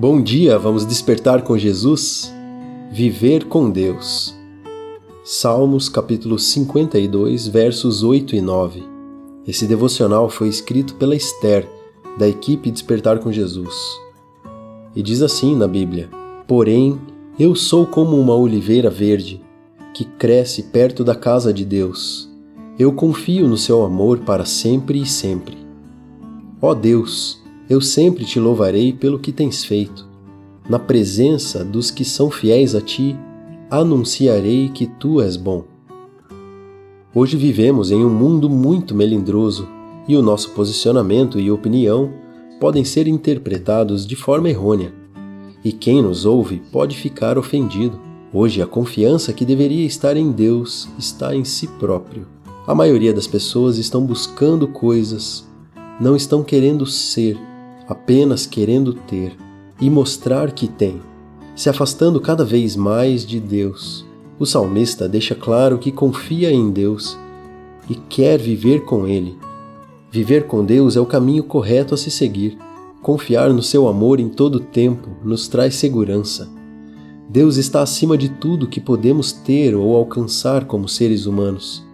Bom dia, vamos despertar com Jesus? Viver com Deus. Salmos capítulo 52, versos 8 e 9. Esse devocional foi escrito pela Esther, da equipe Despertar com Jesus. E diz assim na Bíblia: Porém, eu sou como uma oliveira verde, que cresce perto da casa de Deus. Eu confio no seu amor para sempre e sempre. Ó Deus, eu sempre te louvarei pelo que tens feito. Na presença dos que são fiéis a ti, anunciarei que tu és bom. Hoje vivemos em um mundo muito melindroso e o nosso posicionamento e opinião podem ser interpretados de forma errônea. E quem nos ouve pode ficar ofendido. Hoje, a confiança que deveria estar em Deus está em si próprio. A maioria das pessoas estão buscando coisas, não estão querendo ser, apenas querendo ter e mostrar que tem, se afastando cada vez mais de Deus. O salmista deixa claro que confia em Deus e quer viver com Ele. Viver com Deus é o caminho correto a se seguir. Confiar no seu amor em todo tempo nos traz segurança. Deus está acima de tudo que podemos ter ou alcançar como seres humanos.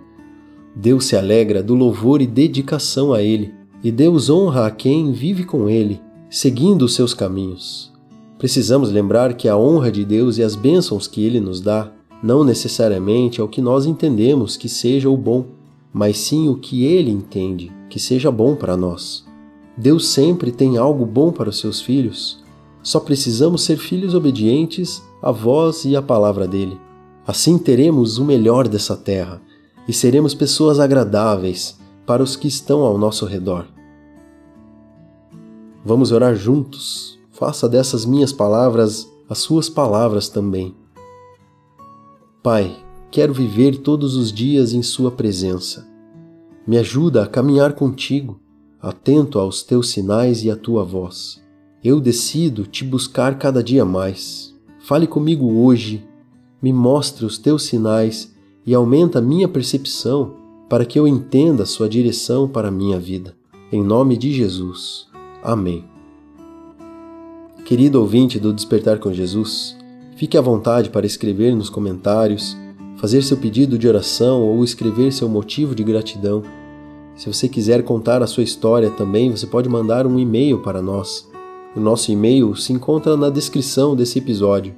Deus se alegra do louvor e dedicação a Ele e Deus honra a quem vive com Ele, seguindo os seus caminhos. Precisamos lembrar que a honra de Deus e as bênçãos que Ele nos dá não necessariamente é o que nós entendemos que seja o bom, mas sim o que Ele entende que seja bom para nós. Deus sempre tem algo bom para os seus filhos. Só precisamos ser filhos obedientes à voz e à palavra dele. Assim teremos o melhor dessa terra e seremos pessoas agradáveis para os que estão ao nosso redor. Vamos orar juntos. Faça dessas minhas palavras as suas palavras também. Pai, quero viver todos os dias em Sua presença. Me ajuda a caminhar contigo, atento aos teus sinais e à tua voz. Eu decido te buscar cada dia mais. Fale comigo hoje, me mostre os teus sinais e aumenta minha percepção para que eu entenda sua direção para a minha vida. Em nome de Jesus. Amém. Querido ouvinte do Despertar com Jesus, fique à vontade para escrever nos comentários, fazer seu pedido de oração ou escrever seu motivo de gratidão. Se você quiser contar a sua história também, você pode mandar um e-mail para nós. O nosso e-mail se encontra na descrição desse episódio.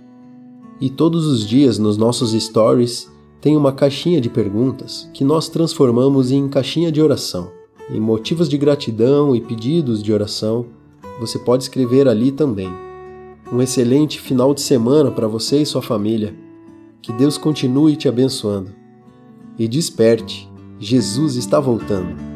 E todos os dias nos nossos stories tem uma caixinha de perguntas que nós transformamos em caixinha de oração em motivos de gratidão e pedidos de oração, você pode escrever ali também. Um excelente final de semana para você e sua família. Que Deus continue te abençoando. E desperte, Jesus está voltando.